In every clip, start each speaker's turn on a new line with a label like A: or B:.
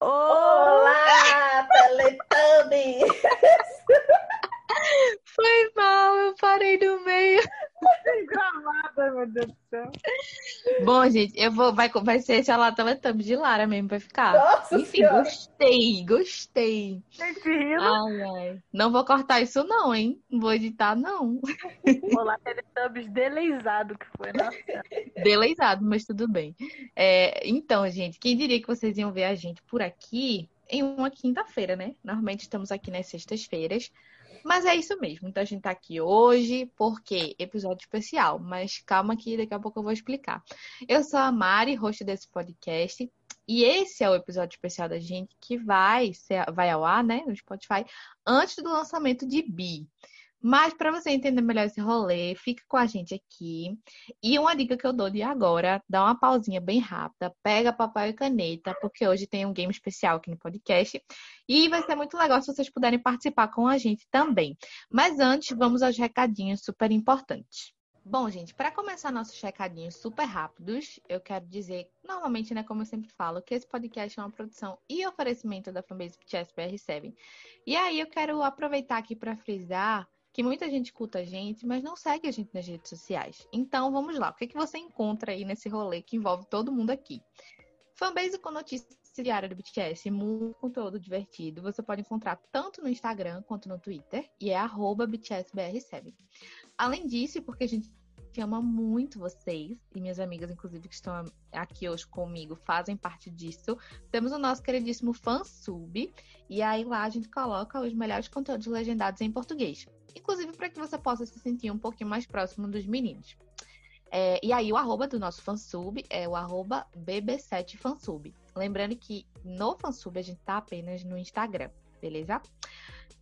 A: Olá, Teletubbies!
B: Foi mal, eu parei no meio.
C: Gravada, meu Deus do céu.
B: Bom, gente, eu vou, vai, vai ser esse lá Teletubbies de Lara mesmo pra ficar.
A: Nossa
B: Enfim,
A: Senhora!
B: gostei, gostei.
C: Gente rindo.
B: Ai, ai. Não vou cortar isso não, hein? Não vou editar, não.
C: Olá, Teletubbies deleizado que foi, nossa.
B: Deleizado, mas tudo bem. É, então, gente, quem diria que vocês iam ver a gente por aqui em uma quinta-feira, né? Normalmente estamos aqui nas sextas-feiras. Mas é isso mesmo. Então a gente tá aqui hoje porque episódio especial. Mas calma que daqui a pouco eu vou explicar. Eu sou a Mari, host desse podcast. E esse é o episódio especial da gente que vai, vai ao ar, né, no Spotify, antes do lançamento de Bi. Mas para você entender melhor esse rolê, fica com a gente aqui. E uma dica que eu dou de agora, dá uma pausinha bem rápida, pega papel e caneta, porque hoje tem um game especial aqui no podcast. E vai ser muito legal se vocês puderem participar com a gente também. Mas antes, vamos aos recadinhos super importantes. Bom, gente, para começar nossos recadinhos super rápidos, eu quero dizer, normalmente, né, como eu sempre falo, que esse podcast é uma produção e oferecimento da fanbase BTS BR7. E aí eu quero aproveitar aqui para frisar que muita gente escuta a gente, mas não segue a gente nas redes sociais. Então, vamos lá. O que, que você encontra aí nesse rolê que envolve todo mundo aqui? Fanbase com notícias diárias do BTS, muito conteúdo divertido. Você pode encontrar tanto no Instagram quanto no Twitter, e é arroba BTSBR7. Além disso, porque a gente ama muito vocês, e minhas amigas, inclusive, que estão aqui hoje comigo, fazem parte disso. Temos o nosso queridíssimo fansub, e aí lá a gente coloca os melhores conteúdos legendados em português inclusive para que você possa se sentir um pouquinho mais próximo dos meninos. É, e aí, o arroba do nosso fansub é o arroba bb7fansub. Lembrando que no fansub a gente tá apenas no Instagram, beleza?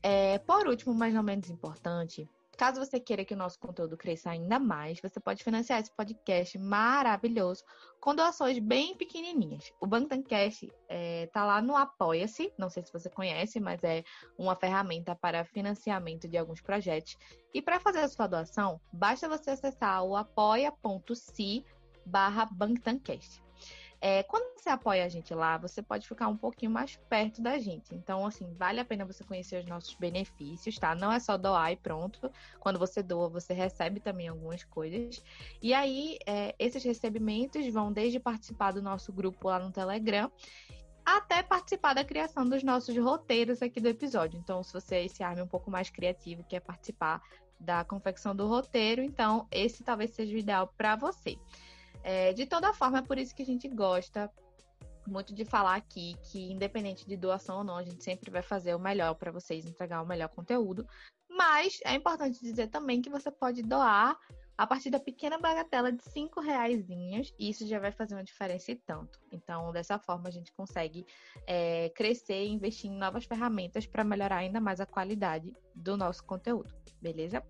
B: É, por último, mas não menos importante, caso você queira que o nosso conteúdo cresça ainda mais, você pode financiar esse podcast maravilhoso com doações bem pequenininhas. O Bangtancast é, tá lá no Apoia-se, não sei se você conhece, mas é uma ferramenta para financiamento de alguns projetos. E para fazer a sua doação, basta você acessar o apoia.se barra Bangtancast. É, quando você apoia a gente lá, você pode ficar um pouquinho mais perto da gente. Então, assim, vale a pena você conhecer os nossos benefícios, tá? Não é só doar e pronto. Quando você doa, você recebe também algumas coisas. E aí, é, esses recebimentos vão desde participar do nosso grupo lá no Telegram até participar da criação dos nossos roteiros aqui do episódio. Então, se você é esse arme um pouco mais criativo quer participar da confecção do roteiro, então esse talvez seja o ideal para você. É, de toda forma, é por isso que a gente gosta muito de falar aqui que, independente de doação ou não, a gente sempre vai fazer o melhor para vocês, entregar o melhor conteúdo. Mas é importante dizer também que você pode doar a partir da pequena bagatela de cinco reais, e isso já vai fazer uma diferença e tanto. Então, dessa forma, a gente consegue é, crescer e investir em novas ferramentas para melhorar ainda mais a qualidade do nosso conteúdo, beleza?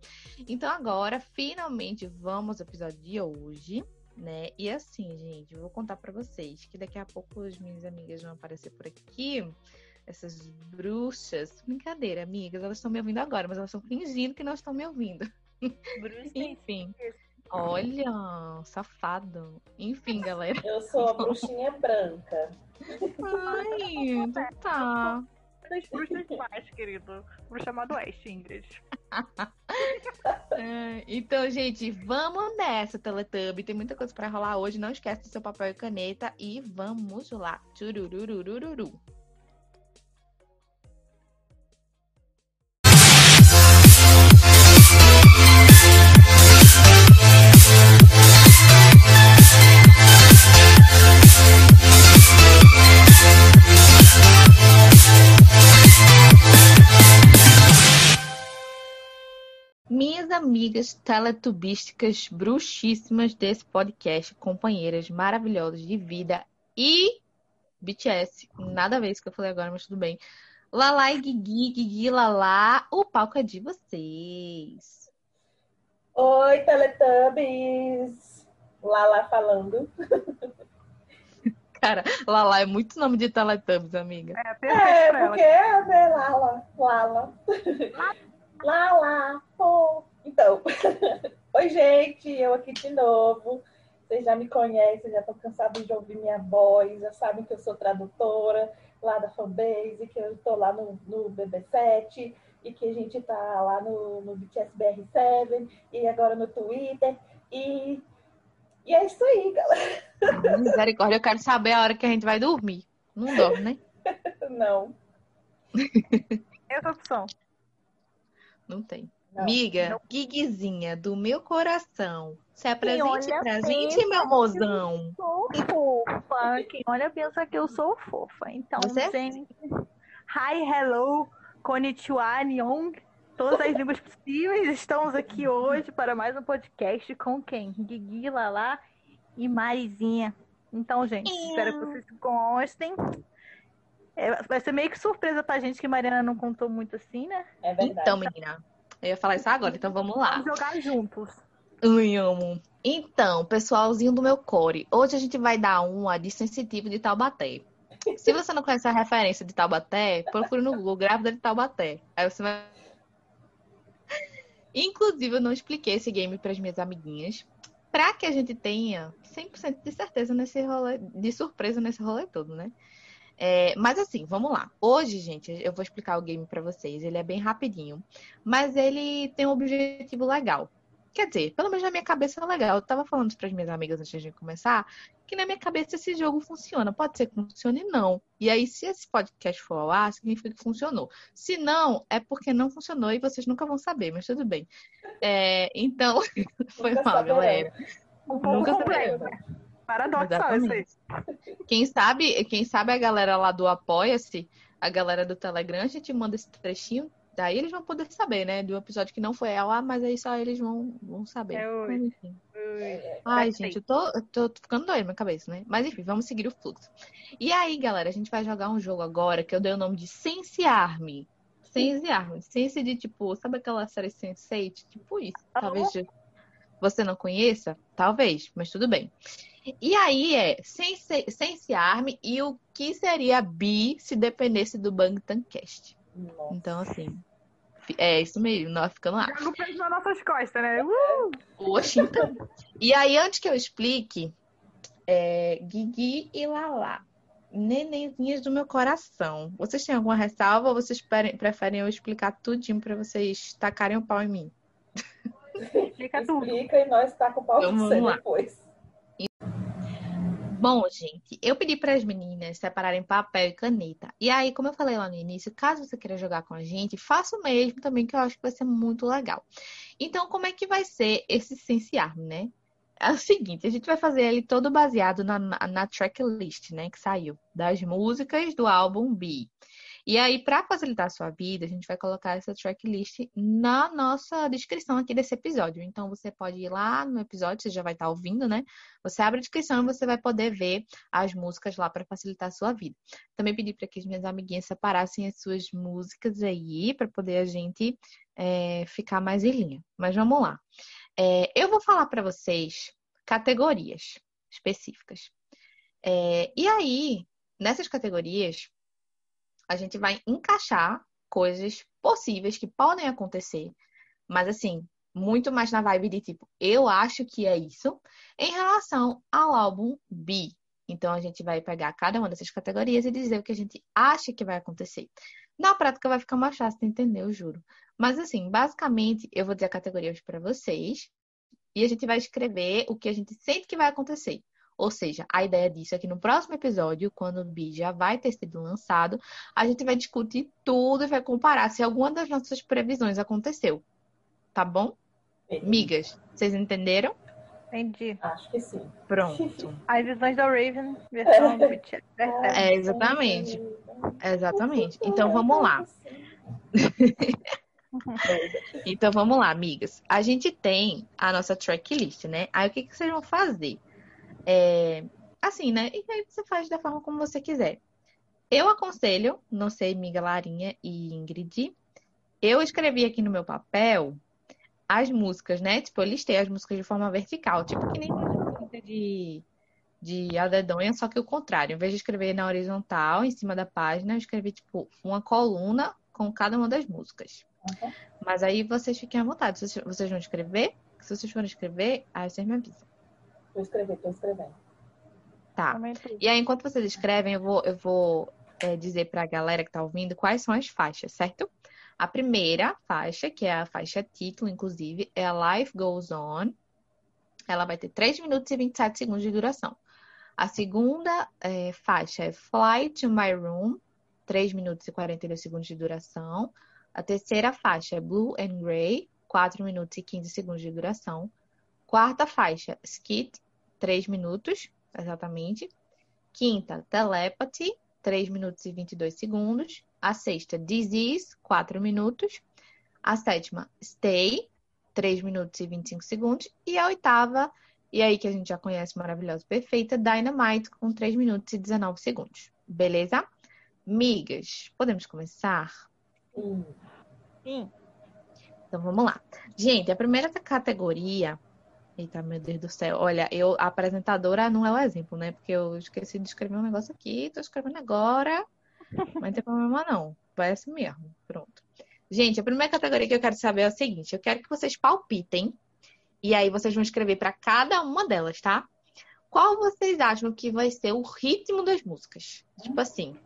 B: Então, agora, finalmente, vamos ao episódio de hoje né? E assim, gente, eu vou contar para vocês que daqui a pouco as minhas amigas vão aparecer por aqui. Essas bruxas. Brincadeira, amigas, elas estão me ouvindo agora, mas elas estão fingindo que não estão me ouvindo. Enfim. Olha, safado. Enfim, galera.
A: Eu sou a bruxinha branca.
B: Ai, então tá.
C: Das bruxas mais, querido. Bruxa chamado Oeste, Ingrid.
B: É, então, gente, vamos nessa, Teletubby. Tem muita coisa para rolar hoje. Não esquece do seu papel e caneta. E vamos lá. Tchurururururu. Minhas amigas teletubísticas bruxíssimas desse podcast, companheiras maravilhosas de vida e BTS, nada a ver isso que eu falei agora, mas tudo bem. Lala e Guigui, Guigui, Lala, o palco é de vocês.
A: Oi, Teletubbies! Lala falando.
B: Cara, Lala é muito nome de Teletubbies, amiga.
C: É,
A: É, porque é, né, Lala, Lala. Lala, oh. Então, oi, gente, eu aqui de novo. Vocês já me conhecem, já estão cansados de ouvir minha voz, já sabem que eu sou tradutora. lá da fanbase, que eu tô lá no, no BB7, e que a gente tá lá no, no BTS BR7, e agora no Twitter, e, e é isso aí, galera.
B: Misericórdia, eu quero saber a hora que a gente vai dormir. Não dorme, né?
A: Não,
C: Essa opção.
B: Não tem.
A: Não.
B: Miga,
C: Não.
B: Guiguezinha do meu coração. Se apresente
C: olha,
B: pra gente, meu
C: que
B: mozão.
C: Sou fofa. Quem olha pensa que eu sou fofa. Então,
B: Você é
C: gente. Hi, hello, konnichiwa, nihon. Todas as línguas possíveis. Estamos aqui hoje para mais um podcast com quem? Guigui, Lala e Marizinha. Então, gente, espero que vocês gostem. É, vai ser meio que surpresa pra gente que Mariana não contou muito assim, né?
A: É verdade.
B: Então, menina, eu ia falar isso agora, então vamos lá.
C: Vamos jogar juntos.
B: Ai, amo. Então, pessoalzinho do meu core, hoje a gente vai dar uma de sensitivo de Taubaté. Se você não conhece a referência de Taubaté, procure no Google Grávida de Taubaté. Aí você vai. Inclusive, eu não expliquei esse game para as minhas amiguinhas, para que a gente tenha 100% de certeza nesse rolê, de surpresa nesse rolê todo, né? É, mas assim, vamos lá. Hoje, gente, eu vou explicar o game para vocês. Ele é bem rapidinho, mas ele tem um objetivo legal. Quer dizer, pelo menos na minha cabeça é legal. Eu tava falando para as minhas amigas antes de começar, que na minha cabeça esse jogo funciona. Pode ser que funcione, não. E aí, se esse podcast for ao ar, significa que funcionou. Se não, é porque não funcionou e vocês nunca vão saber, mas tudo bem. É, então, foi mal, galera. Nunca saberemos.
C: Paradoxal isso aí.
B: Quem sabe, quem sabe a galera lá do Apoia-se, a galera do Telegram, a gente manda esse trechinho, daí eles vão poder saber, né? Do episódio que não foi ao ar, mas aí só eles vão, vão saber.
C: É. Ui.
B: Ai, gente, eu tô, eu tô ficando doida na minha cabeça, né? Mas enfim, vamos seguir o fluxo. E aí, galera, a gente vai jogar um jogo agora que eu dei o nome de Sense Army. Sense Army. Sense de tipo, sabe aquela série Sense8? Tipo isso. Talvez você não conheça, talvez, mas tudo bem. E aí é Sense, Sense Army e o que seria Bi se dependesse do Bangtan Cast.
A: Nossa.
B: Então, assim, é isso mesmo, nós ficando lá.
C: Joga o peso nas nossas costas, né? Uh!
B: Oxe, então. E aí, antes que eu explique, é, Guigui e Lala, nenenzinhas do meu coração. Vocês têm alguma ressalva ou vocês pre- preferem eu explicar tudinho pra vocês tacarem o pau em mim?
C: Explica tudo.
A: Explica e nós tá com o pau
B: Então,
A: depois.
B: Bom, gente, eu pedi para as meninas separarem papel e caneta. E aí, como eu falei lá no início, caso você queira jogar com a gente, faça o mesmo também, que eu acho que vai ser muito legal. Então, como é que vai ser esse Arm, né? É o seguinte, a gente vai fazer ele todo baseado na, na, na tracklist, né, que saiu, das músicas do álbum B. E aí, para facilitar a sua vida, a gente vai colocar essa tracklist na nossa descrição aqui desse episódio. Então, você pode ir lá no episódio, você já vai estar ouvindo, né? Você abre a descrição e você vai poder ver as músicas lá para facilitar a sua vida. Também pedi para que as minhas amiguinhas separassem as suas músicas aí, para poder a gente é, ficar mais em linha. Mas vamos lá. É, eu vou falar para vocês categorias específicas. É, e aí, nessas categorias, a gente vai encaixar coisas possíveis que podem acontecer, mas assim, muito mais na vibe de tipo, eu acho que é isso, em relação ao álbum B. Então a gente vai pegar cada uma dessas categorias e dizer o que a gente acha que vai acontecer. Na prática vai ficar mais fácil de entender, eu juro. Mas assim, basicamente, eu vou dizer categorias para vocês e a gente vai escrever o que a gente sente que vai acontecer. Ou seja, a ideia disso é que no próximo episódio, quando o B já vai ter sido lançado, a gente vai discutir tudo e vai comparar se alguma das nossas previsões aconteceu. Tá bom? Migas, vocês entenderam?
C: Entendi.
A: Acho que sim.
B: Pronto.
C: As visões da Raven, versão do BTS.
B: É, exatamente. Exatamente. Então vamos lá. Então vamos lá, amigas. A gente tem a nossa tracklist, né? Aí o que, que vocês vão fazer? É, assim, né? E aí você faz da forma como você quiser. Eu aconselho, não sei, amiga Larinha e Ingrid, eu escrevi aqui no meu papel as músicas, né? Tipo, eu listei as músicas de forma vertical, tipo que nem de, de Adedonha, só que o contrário. Em vez de escrever na horizontal, em cima da página, eu escrevi, tipo, uma coluna com cada uma das músicas.
A: Uhum.
B: Mas aí vocês fiquem à vontade. Vocês, vocês vão escrever? Se vocês forem escrever, aí vocês me avisam.
A: Tô escrevendo, tô escrevendo.
B: Tá. E aí, enquanto vocês escrevem, eu vou, eu vou é, dizer para a galera que está ouvindo quais são as faixas, certo? A primeira faixa, que é a faixa título, inclusive, é a Life Goes On. Ela vai ter 3 minutos e 27 segundos de duração. A segunda é, faixa é Fly to My Room, 3 minutos e 42 segundos de duração. A terceira faixa é Blue and Grey, 4 minutos e 15 segundos de duração. Quarta faixa, Skit, 3 minutos, exatamente. Quinta, Telepathy, 3 minutos e 22 segundos. A sexta, Disease, 4 minutos. A sétima, Stay, 3 minutos e 25 segundos. E a oitava, e aí que a gente já conhece maravilhosa, perfeita, Dynamite, com 3 minutos e 19 segundos. Beleza? Migas, podemos começar?
A: Sim.
C: Sim.
B: Então vamos lá. Gente, a primeira categoria. Eita, meu Deus do céu. Olha, eu, a apresentadora não é o exemplo, né? Porque eu esqueci de escrever um negócio aqui, tô escrevendo agora. Mas não tem problema, não. Vai assim mesmo. Pronto. Gente, a primeira categoria que eu quero saber é o seguinte: eu quero que vocês palpitem. E aí vocês vão escrever para cada uma delas, tá? Qual vocês acham que vai ser o ritmo das músicas? Tipo assim,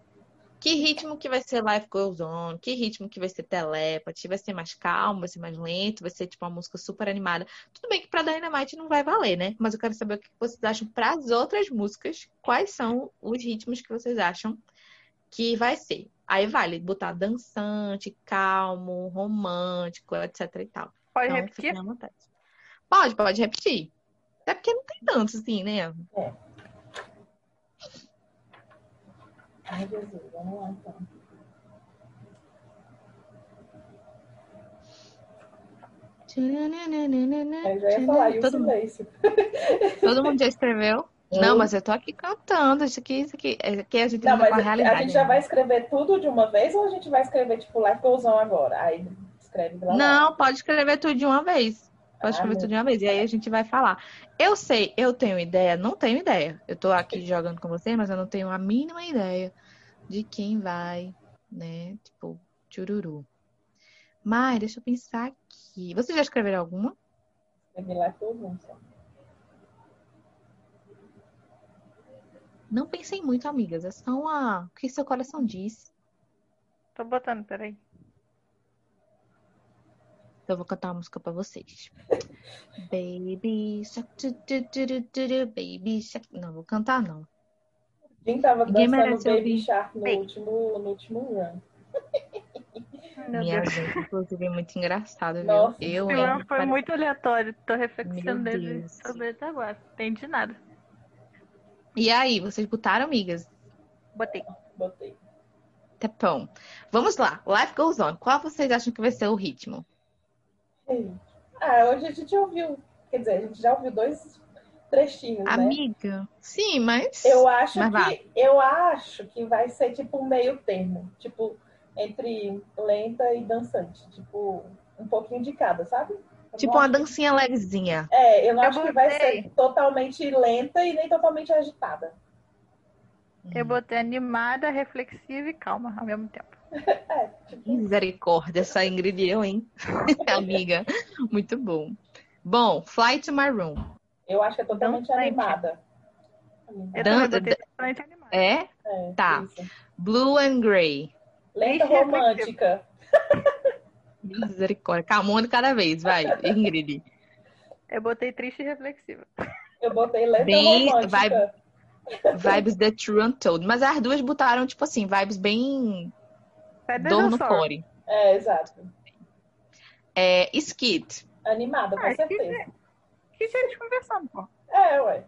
B: que ritmo que vai ser Life Goes On? Que ritmo que vai ser Telepathy? Vai ser mais calmo, vai ser mais lento, vai ser tipo uma música super animada. Tudo bem que pra Dynamite não vai valer, né? Mas eu quero saber o que vocês acham para as outras músicas. Quais são os ritmos que vocês acham que vai ser? Aí vale botar dançante, calmo, romântico, etc e tal.
C: Pode
B: Então,
C: repetir?
B: Pode, pode repetir. Até porque não tem tanto assim, né?
A: Ai, Jesus, vamos lá então. Eu já ia falar,
B: Todo mundo, todo mundo já escreveu? Não, mas eu tô aqui cantando. Isso aqui, isso aqui, que a gente
A: Não, mas
B: a
A: a gente já vai escrever tudo de uma vez ou a gente vai escrever, tipo, Life Goes On agora? Aí escreve lá. lá.
B: Não, pode escrever tudo de uma vez. Pode
A: Ah,
B: escrever tudo de uma vez. E aí a gente vai falar. Eu sei, eu tenho ideia, não tenho ideia. Eu tô aqui jogando com você, mas eu não tenho a mínima ideia de quem vai, né? Tipo, chururu. Mas, deixa eu pensar aqui. Vocês já escreveram alguma?
A: Escrevi só.
B: Não pensem muito, amigas. É só uma... o que seu coração diz.
C: Tô botando, peraí.
B: Então eu vou cantar uma música pra vocês. Baby Shark, Baby Shark. Não, vou cantar não.
A: Quem tava
B: Ninguém
A: dançando Baby. Shark no
C: Ei.
A: último, no último run?
C: Meu
B: Minha
C: Deus.
B: gente, inclusive, é muito engraçado, viu?
A: Nossa,
B: eu,
C: Esse foi
B: Pare-
C: muito aleatório. Tô reflexionando dele sobre até agora. Entendi nada.
B: E aí, vocês botaram, amigas?
C: Botei.
A: Botei.
B: Tá bom. Vamos lá. Life goes on. Qual vocês acham que vai ser o ritmo?
A: Ah, hoje a gente ouviu. Quer dizer, a gente já ouviu dois trechinhos, né?
B: Amiga. Sim, mas.
A: Eu acho
B: Mas
A: que eu acho que vai ser tipo um meio termo, tipo entre lenta e dançante, tipo um pouquinho de cada, sabe? Eu
B: Tipo uma
A: acho
B: dancinha levezinha.
A: É, eu não
C: Eu
A: acho que vai
C: botei.
A: ser totalmente lenta e nem totalmente agitada.
C: Eu botei animada, reflexiva e calma ao mesmo tempo.
A: É, tipo,
B: Misericórdia, essa Ingrid e eu, hein? Amiga. Muito bom. Bom, Fly to My Room.
A: Eu acho que é totalmente
C: Dançante.
A: animada.
C: Eu
B: Dan-
C: totalmente animada.
B: É?
A: É,
B: Tá.
A: isso.
B: Blue and Grey.
A: Lenta
C: e
A: romântica.
B: Misericórdia. Calma, um de cada vez, vai, Ingrid.
C: Eu botei triste e reflexiva.
A: Eu botei lenta
B: Bem-
A: romântica.
B: vai- Vibes The True Untold. Mas as duas botaram, tipo assim, vibes bem
C: Sad
B: dor no core.
A: É, exato.
B: É, Skid.
A: Animada, com
C: Ah,
A: certeza.
C: Dia de conversando, pô.
A: É, ué.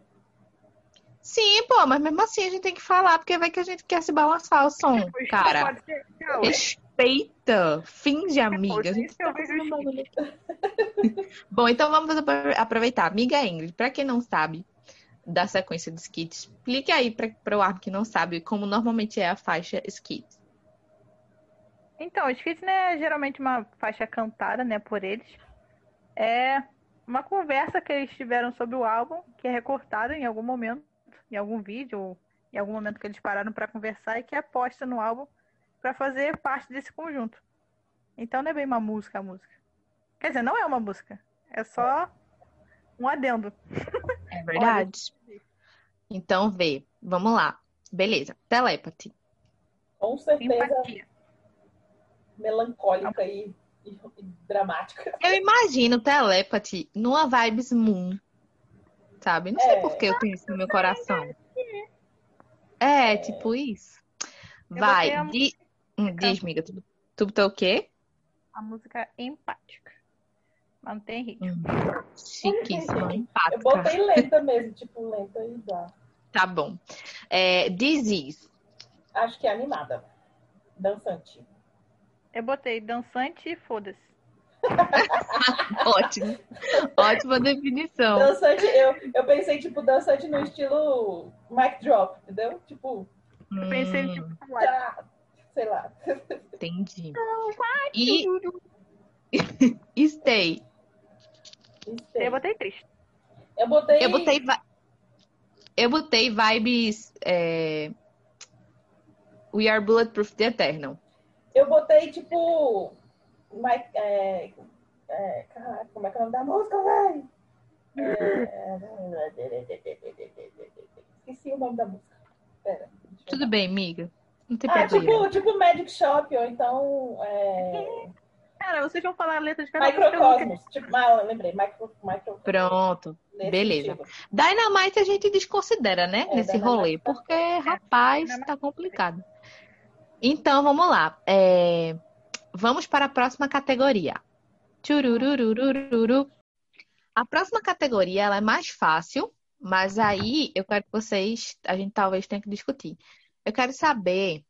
B: Sim, pô, mas mesmo assim a gente tem que falar, porque vai que a gente quer se balançar o som,
C: Tipo, isso
B: cara.
C: Pode ser, tchau.
B: Respeita. Finge, amiga. A
C: Poxa,
B: gente tá bagulho. Bom, então vamos apro- aproveitar. Amiga Ingrid, pra quem não sabe da sequência de skits, explique aí pra, pra o Armin que não sabe como normalmente é a faixa skit.
C: Então, o skit né, é geralmente uma faixa cantada, né, por eles. É uma conversa que eles tiveram sobre o álbum, que é recortada em algum momento, em algum vídeo, ou em algum momento que eles pararam para conversar e que é posta no álbum para fazer parte desse conjunto. Então não é bem uma música a música. Quer dizer, não é uma música. É só um adendo.
B: É verdade? Então vê. Vamos lá. Beleza. Telepathy.
A: Com certeza
C: Empatia.
A: melancólica e, e- e dramática.
B: Eu imagino Telepathy numa vibes Moon. Sabe? Não sei
A: É.
B: por que eu tenho isso no meu coração. É, tipo isso.
C: Eu
B: Vai,
C: a
B: di... hum, diz, amiga. Tu, tu botou o quê?
C: A música empática. Mas não tem ritmo.
B: Hum, chiquíssima,
A: Eu
B: empática.
A: botei lenta mesmo, tipo lenta e dá.
B: Tá bom. É, Disease.
A: Acho que é animada. Dançante.
C: Eu botei dançante e foda-se.
B: Ótimo. Ótima definição.
A: Dançante, eu, eu pensei, tipo, dançante no estilo mic drop, entendeu? Tipo,
C: Eu pensei,
B: Hum,
C: tipo,
A: tá, sei lá.
B: entendi. E Stay.
C: eu botei triste.
A: Eu botei.
B: Eu botei, eu botei vibes. é, We Are Bulletproof The Eternal.
A: Eu botei, tipo. Mike, é, é, caraca, como é que é o nome da música, velho? É, esqueci o nome da música. Pera.
B: Tudo bem, amiga. Não tem
A: Ah,
B: problema.
A: tipo, tipo Magic Shop, ou então. É,
C: Cara, vocês vão falar a letra de cada eu nunca-
A: Microcosmos. Tipo, ah, eu lembrei. Micro, micro,
B: Pronto.
A: nesse
B: beleza.
A: sentido.
B: Dynamite a gente desconsidera, né?
A: É,
B: nesse
A: Dynamite
B: rolê.
A: tá-
B: Porque, rapaz,
C: Dynamite
B: tá complicado. Então, vamos lá. É, Vamos para a próxima categoria. A próxima categoria ela é mais fácil, mas aí eu quero que vocês, a gente talvez tenha que discutir. Eu quero saber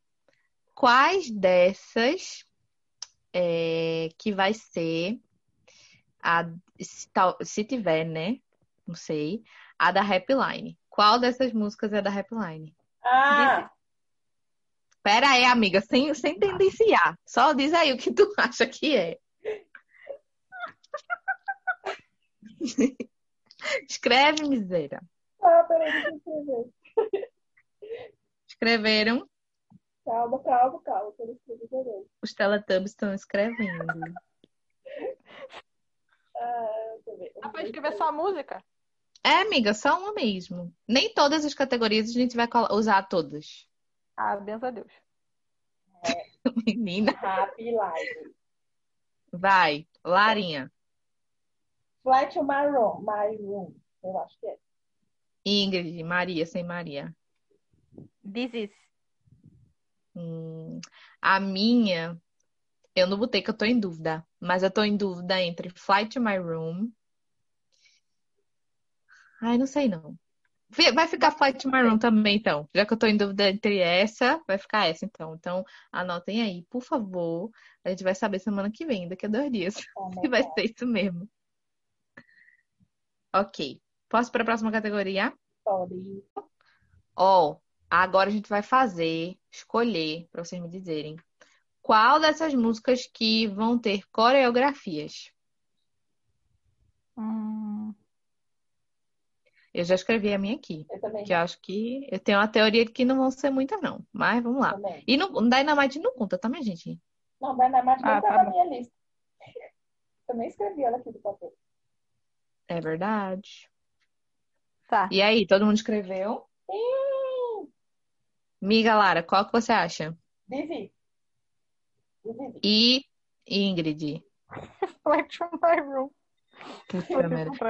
B: quais dessas é, que vai ser a, se, tal- se tiver, né? Não sei, a da Rapline. Qual dessas músicas é da Rapline?
A: Ah,
B: Pera aí, amiga, sem, sem tendenciar. Só diz aí o que tu acha que é. Escreve, miséria.
A: ah, peraí, deixa eu escrever.
B: Escreveram?
A: Calma, calma, calma. que eu não escrevi direito.
B: Os Teletubbies estão escrevendo.
A: Ah.
C: Dá pra escrever só a música?
B: É, amiga, só uma mesmo. Nem todas as categorias a gente vai usar todas.
C: Ah, benção a Deus.
B: Menina,
A: Happy Live.
B: vai. Larinha.
A: Fly to my room. My room. Eu acho que é.
B: Ingrid, Maria, sem Maria.
C: This is.
B: Hum, a minha, eu não botei que eu tô em dúvida, mas eu tô em dúvida entre Fly to My Room. Ai, não sei não. Vai ficar My Room também, então. Já que eu tô em dúvida entre essa, vai ficar essa, então. Então, anotem aí, por favor. A gente vai saber semana que vem, daqui a dois dias, se vai ser isso mesmo. Ok. Posso para a próxima categoria?
A: Pode.
B: Ó, agora a gente vai fazer, escolher, para vocês me dizerem, qual dessas músicas que vão ter coreografias.
C: Hum,
B: Eu já escrevi a minha aqui,
A: Eu também.
B: que eu acho que eu tenho uma teoria de que não vão ser muitas, não. Mas vamos lá.
A: também.
B: E no Dynamite não conta, tá, minha gente?
A: Não, Dynamite não
C: Ah,
A: tá
C: tá
A: na minha lista. Eu nem escrevi ela aqui do papel.
B: É verdade.
C: tá.
B: E aí, todo mundo escreveu?
A: Ih,
B: Miga Lara, qual que você acha?
A: Vivi. Vivi.
B: E Ingrid?
C: Fly to my room.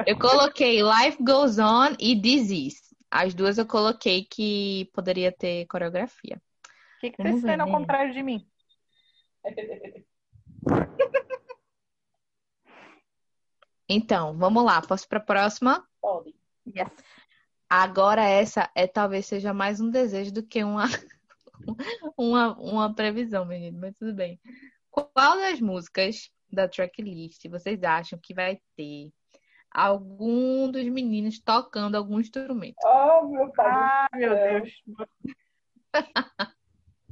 B: Eu coloquei Life Goes On e Disease. As duas eu coloquei que poderia ter coreografia.
C: O que, que vocês fazem ao contrário de mim?
B: Então, vamos lá. Posso para a próxima?
A: Pode.
C: Yes.
B: Agora essa é talvez seja mais um desejo do que uma uma, uma previsão, menino, mas tudo bem. Qual das músicas da tracklist vocês acham que vai ter algum dos meninos tocando algum instrumento?
A: Oh, meu pai.
C: Ah, meu Deus.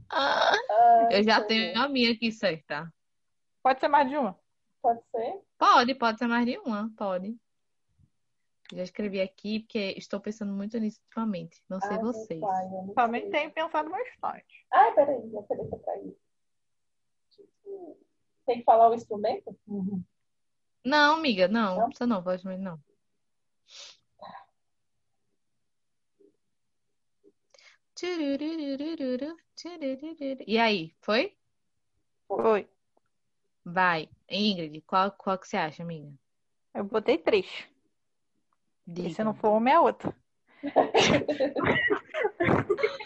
B: Ah, eu já tenho a minha aqui certa.
C: Pode ser mais de uma?
A: Pode ser?
B: Pode, pode ser mais de uma, pode. Já escrevi aqui porque estou pensando muito nisso ultimamente. Não sei
A: Ai, meu
B: vocês.
A: pai, não
C: Também
A: sei.
C: tenho pensado bastante.
A: Ai, peraí, já peraí pra isso. Tem que falar o instrumento? Uhum.
B: Não, amiga, não.
A: Não?
B: Você não, voz, não. Tchururururu. E aí, foi?
C: Foi.
B: Vai. Ingrid, qual, qual que você acha, amiga?
C: Eu botei três. E se não for uma, é outra.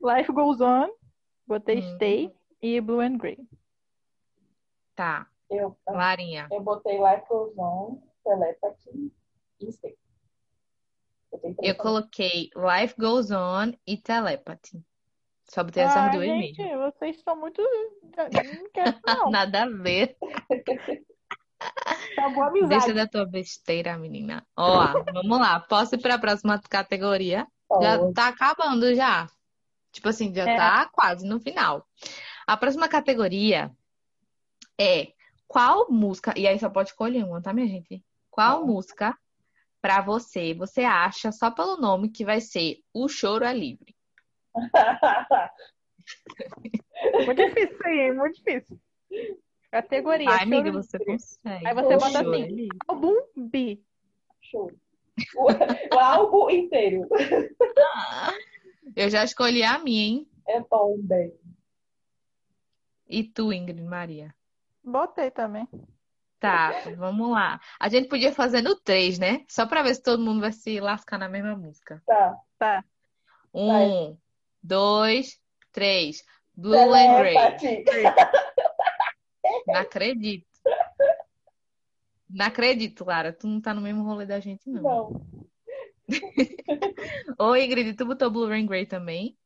C: Life Goes On, botei
B: Hum.
C: Stay e Blue and Grey.
B: Tá.
A: Eu,
B: Larinha.
A: eu botei Life Goes On, Telepathy e Stay.
B: Eu coloquei Life Goes On e Telepathy. Só botei essas
C: Ah,
B: duas
C: gente,
B: mesmo.
C: vocês estão muito. Não quero, não.
B: Nada a ver.
C: Tá boa
B: Deixa
C: amizade.
B: da tua besteira, menina. Ó, vamos lá. Posso ir para a próxima categoria? Já
A: Pode.
B: tá acabando já. Tipo assim, já
C: É.
B: tá quase no final. A próxima categoria é qual música, e aí só pode escolher uma, tá, minha gente? Qual música pra você, você acha só pelo nome que vai ser O Choro é Livre?
C: Muito difícil isso aí, hein? muito difícil. Categoria.
B: Ai, amiga, você consegue.
C: Aí você
B: O
A: bota
B: Choro
C: assim.
B: é Livre.
C: Álbum B.
A: Show. O, o álbum inteiro
B: Eu já escolhi a minha, hein?
A: é bom, bem.
B: E tu, Ingrid Maria?
C: Botei também.
B: Tá, vamos lá. A gente podia fazer no 3, né? Só pra ver se todo mundo vai se lascar na mesma música.
A: Tá.
C: Tá.
B: Um, dois, três. Blue and Grey. Não acredito. Não acredito, Lara. Tu não tá no mesmo rolê da gente, não.
A: Não.
B: Ô, Ingrid, tu botou Blue and Grey também?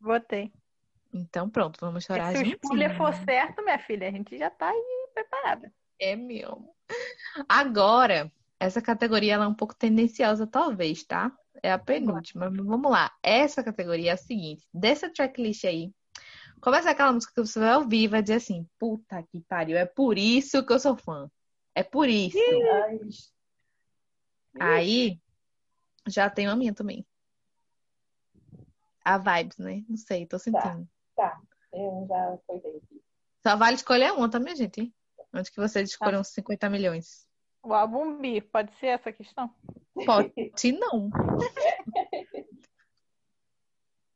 C: Botei.
B: Então pronto, vamos chorar
C: Se o spoiler for certo, minha filha, a gente já tá aí preparada.
B: É meu. Agora, essa categoria ela é um pouco tendenciosa, talvez, tá? É a penúltima. Mas vamos lá. Essa categoria é a seguinte: dessa tracklist aí, começa aquela música que você vai ouvir e vai dizer assim: puta que pariu, é por isso que eu sou fã. É por isso. Aí, já tenho a minha também. A vibes, né? Não sei, tô sentindo.
A: Eu já foi dele.
B: Só vale escolher uma, tá, minha gente? Antes que vocês escolham 50 milhões.
C: O álbum B, pode ser essa questão?
B: Pode não.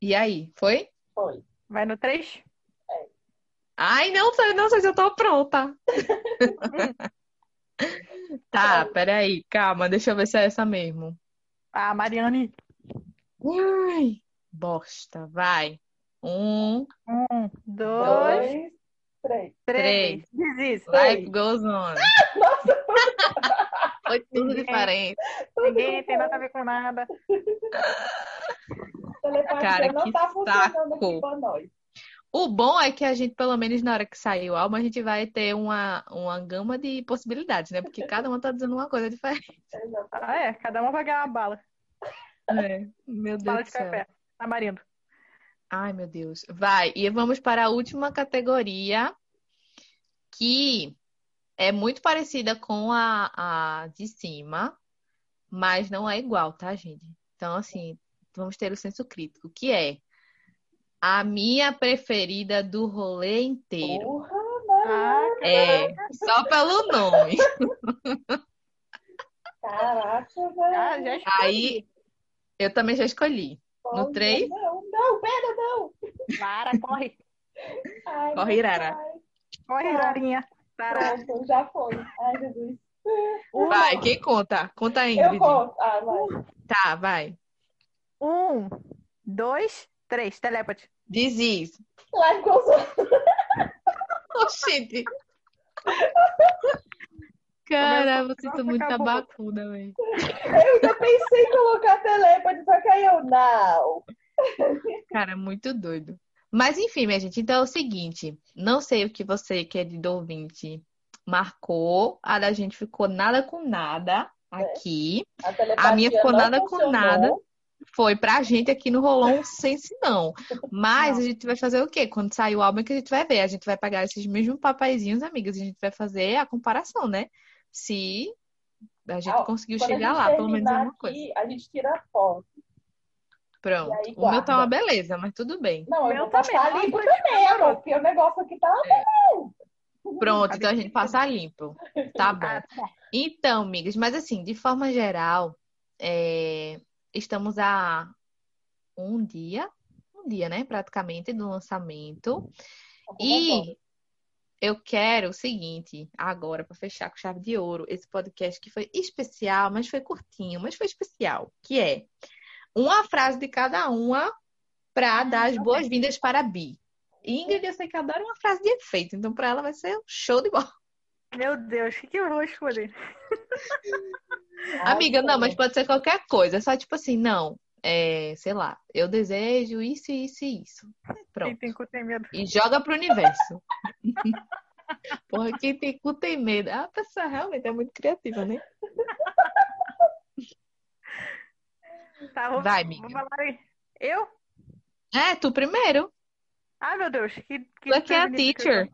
B: E aí, foi?
A: Foi.
C: Vai no 3?
B: Ai, não sei, não sei se eu tô pronta. Tá, peraí, calma, deixa eu ver se é essa mesmo.
C: Ah, Mariane.
B: Ai, bosta, vai. Um,
C: Um, dois,
A: Dois, três.
C: três. Desiste.
B: life goes on. Foi tudo
C: Ninguém-
B: diferente.
C: Ninguém tem nada a ver com nada.
A: Telepatia
B: Cara,
A: não
B: que
A: tá funcionando
B: saco.
A: aqui pra nós.
B: O bom é que a gente, pelo menos na hora que sair o álbum, a gente vai ter uma, uma gama de possibilidades, né? Porque cada uma tá dizendo uma coisa diferente.
C: Ah, é. Cada uma vai ganhar uma bala.
B: É, meu Deus
C: Bala
B: do
C: de
B: céu.
C: café. Tamarindo.
B: Ai, meu Deus. Vai, e vamos para a última categoria, que é muito parecida com a, a de cima, mas não é igual, tá, gente? Então, assim, vamos ter o senso crítico, que é a minha preferida do rolê inteiro.
A: Porra,
C: Ah,
B: É, só pelo nome.
A: caraca,
C: ah,
A: velho.
C: já escolhi.
B: Aí, eu também já escolhi. no
A: Olha,
B: três?
A: Não, pera, não.
C: Lara, corre.
A: Ai,
B: Corre, Irara.
A: pai.
C: Corre, Larinha. Lara.
A: Pronto, já foi. Ai, Jesus.
B: Vai, quem conta? Conta aí,
A: Eu
B: Ingrid.
A: conto. Ah, vai.
B: Tá, vai.
C: Um, dois, três. Telepathy.
B: Diz
A: Live goes on.
B: Oxente. Cara, são
C: nossa,
B: muito
C: acabou.
B: tabacuda, velho.
A: Eu ainda pensei em colocar telepathy, só que aí eu não.
B: Cara, muito doido. Mas enfim, minha gente, então é o seguinte. Não sei o que você, querido ouvinte, marcou. A da gente ficou nada com nada aqui.
A: A, telepatia
B: A minha ficou
A: não
B: nada com
A: funcionou.
B: nada. Foi pra gente aqui no Rolão Sense não. Mas a gente vai fazer o quê? Quando sair o álbum é que a gente vai ver. A gente vai pegar esses mesmos papaizinhos, amigas, e a gente vai fazer a comparação, né? Se a gente
A: Ah,
B: conseguiu
A: a
B: chegar
A: gente
B: lá, pelo menos alguma coisa.
A: aqui, a gente tira foto.
B: Pronto.
A: Aí
B: O meu tá uma beleza, mas tudo bem.
A: Não, eu
C: Meu
A: vou passar
C: também,
A: limpo também, amor, porque o negócio aqui tá
B: Pronto, então a gente passa limpo. Tá bom.
C: Ah, tá.
B: Então, amigas, mas assim, de forma geral, é, estamos a um dia, um dia, né? Praticamente, do lançamento.
A: Tá
B: E eu quero o seguinte, agora, para fechar com chave de ouro, esse podcast que foi especial, mas foi curtinho, mas foi especial, que é uma frase de cada uma para dar as boas-vindas para a Bi. Ingrid, eu sei que adora uma frase de efeito, então para ela vai ser um show de bola.
C: Meu Deus, o que, que eu vou escolher?
B: Amiga, não, mas pode ser qualquer coisa, só tipo assim, não, é, sei lá, eu desejo isso, isso e isso.
C: Quem
B: Pronto.
C: tem cu tem medo.
B: E joga pro universo. Porra, quem tem cu tem medo. A pessoa realmente é muito criativa, né?
C: Tá,
B: Vai, amiga.
C: falar aí. Eu?
B: É, tu primeiro.
C: Ah, meu Deus, que, que
B: Tu é que é a
C: eu
B: teacher.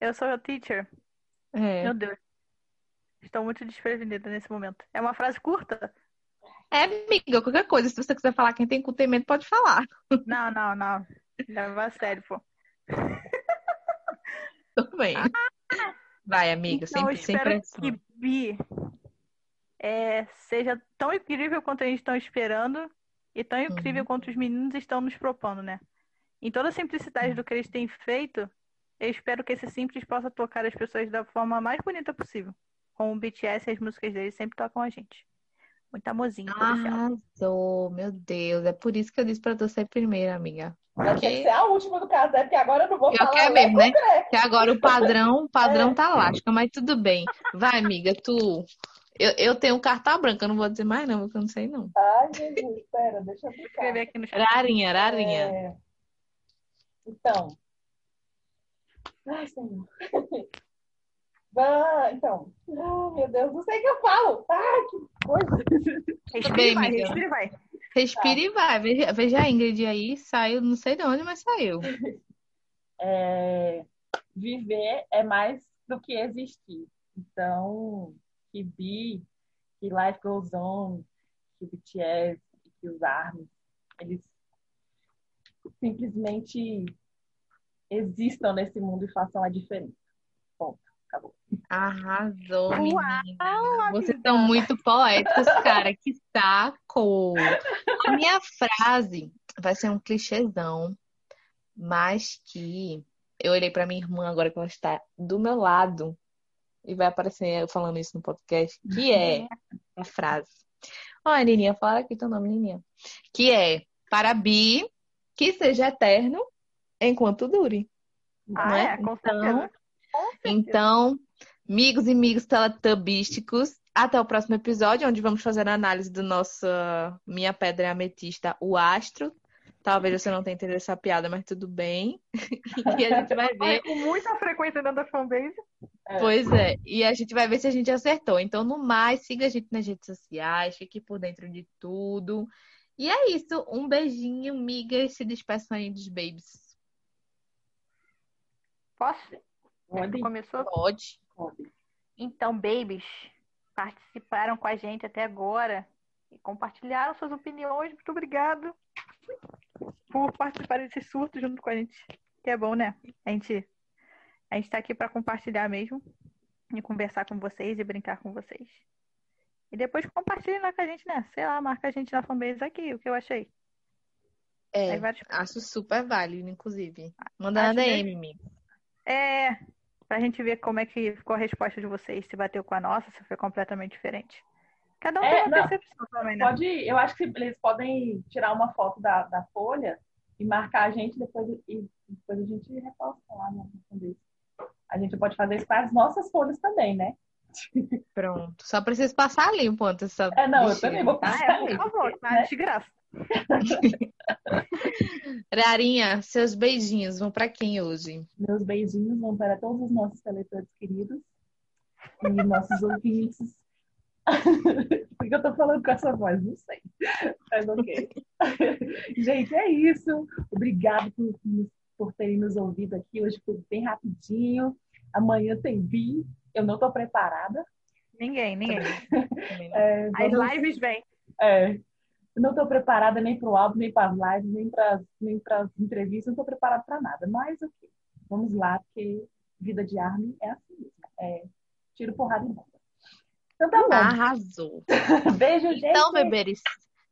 C: Eu sou a teacher.
B: É.
C: Meu Deus. Estou muito desprevenida nesse momento. É uma frase curta?
B: É, amiga, qualquer coisa. Se você quiser falar quem tem medo, pode falar.
C: Não, não, não. Leva a sério, pô.
B: Tudo bem. Vai, amiga,
C: Então,
B: sempre, sem
C: espero
B: pressão.
C: que Bi é, seja tão incrível quanto a gente está esperando e tão incrível
B: Uhum.
C: quanto os meninos estão nos propondo, né? Em toda a simplicidade do que eles têm feito, eu espero que esse simples possa tocar as pessoas da forma mais bonita possível. Com o BTS e as músicas deles sempre tocam a gente. Muito amorzinho.
B: Arrasou, meu Deus. É por isso que eu disse pra tu ser primeira, amiga.
A: Vai ter que
B: Porque
A: ser a última do caso, né? Porque agora eu não vou
B: Eu
A: falar
B: quero
A: Lé
B: mesmo, né? que agora o padrão, o
C: É.
B: padrão tá lasca, mas tudo bem. Vai, amiga, tu. Eu, eu tenho carta branca, eu não vou dizer mais não, porque eu não sei não.
A: Ai, Jesus, espera, deixa eu
C: escrever aqui no chat.
B: Rarinha, rarinha.
A: É, Então. Ai, Senhor. Então. Ai, meu Deus, não sei o que eu falo. Ai, que coisa.
C: Respira
B: bem,
C: e vai, respira e vai.
B: Respira e vai. Veja, veja a Ingrid aí, saiu, não sei de onde, mas saiu.
A: É, viver é mais do que existir. Então, que Be, que Life Goes On, que o BTS, que os ARMY, eles simplesmente existam nesse mundo e façam a diferença. Ponto. Acabou.
B: Arrasou,
C: Uau,
B: menina. Vocês
C: amiga.
B: são muito poéticos, cara. Que saco! A minha frase vai ser um clichêzão, mas que eu olhei pra minha irmã agora que ela está do meu lado e vai aparecer eu falando isso no podcast, que é a frase. Olha, Nininha, fala aqui teu nome, Nininha. Que é para Bi, que seja eterno enquanto dure.
C: Ah,
B: não é?
C: é, com
B: Então,
C: certeza. Com certeza.
B: então, amigos e amigos teletubísticos, até o próximo episódio, onde vamos fazer a análise do nosso Minha Pedra é Ametista, o Astro. Talvez você não tenha entendido essa piada, mas tudo bem. E a gente vai ver.
C: Com muita frequência dentro da fanbase.
A: É.
B: Pois é, e a gente vai ver se a gente acertou. Então, no mais, siga a gente nas redes sociais, fique por dentro de tudo. E é isso. Um beijinho, migas. Se despeçam aí dos babies.
C: Posso?
A: Pode,
C: Começou?
B: Pode.
A: pode.
C: Então, babies, participaram com a gente até agora e compartilharam suas opiniões. Muito obrigado por participar desse surto junto com a gente. Que é bom, né? A gente, a gente tá aqui para compartilhar mesmo e conversar com vocês e brincar com vocês. E depois compartilhem lá com a gente, né? Sei lá, marca a gente na fanbase aqui, o que eu achei.
B: É,
C: vários-
B: acho super válido, inclusive. Manda na
C: Acho
B: DM,
C: mesmo.
B: amigo.
C: É, pra gente ver como é que ficou a resposta de vocês, se bateu com a nossa, se foi completamente diferente. Cada um
A: É,
C: tem uma
A: não.
C: percepção também, né?
A: Pode, eu acho que eles podem tirar uma foto da, da folha e marcar a gente depois e depois a gente reposta lá no fanbase. A gente pode fazer isso com as nossas folhas também, né?
B: Pronto. Só preciso passar limpo antes dessa
A: É, não, eu
B: bexiga.
A: também vou
C: Ah,
A: passar.
C: é, por favor, tá
A: né?
C: de graça.
B: Rarinha, seus beijinhos vão pra quem hoje?
A: Meus beijinhos vão para todos os nossos eleitores queridos e nossos ouvintes. Por que eu tô falando com essa voz? Não sei. Mas ok. Gente, é isso. Obrigado por, por terem nos ouvido aqui. Hoje foi bem rapidinho. Amanhã tem bi. Eu não tô preparada.
C: Ninguém, ninguém.
A: É,
C: As
A: vamos-
C: lives vêm.
A: é, não tô preparada nem para o álbum, nem para as lives, nem para nem as entrevistas. Não tô preparada para nada. Mas ok. Vamos lá, porque vida de army é assim mesmo. É tiro, porrada e bomba. Então tá bom.
B: Arrasou.
A: Beijo, gente.
B: Então, beberes,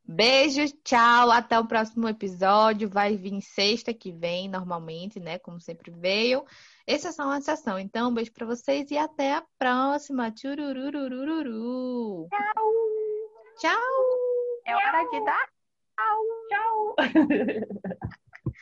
B: Beijo, tchau, até o próximo episódio. Vai vir sexta que vem, normalmente, né? Como sempre veio. Essa é só uma sessão. Então, um beijo para vocês e até a próxima. Tchurururururu.
C: Tchau.
B: Tchau.
C: É hora de dar
A: Tchau.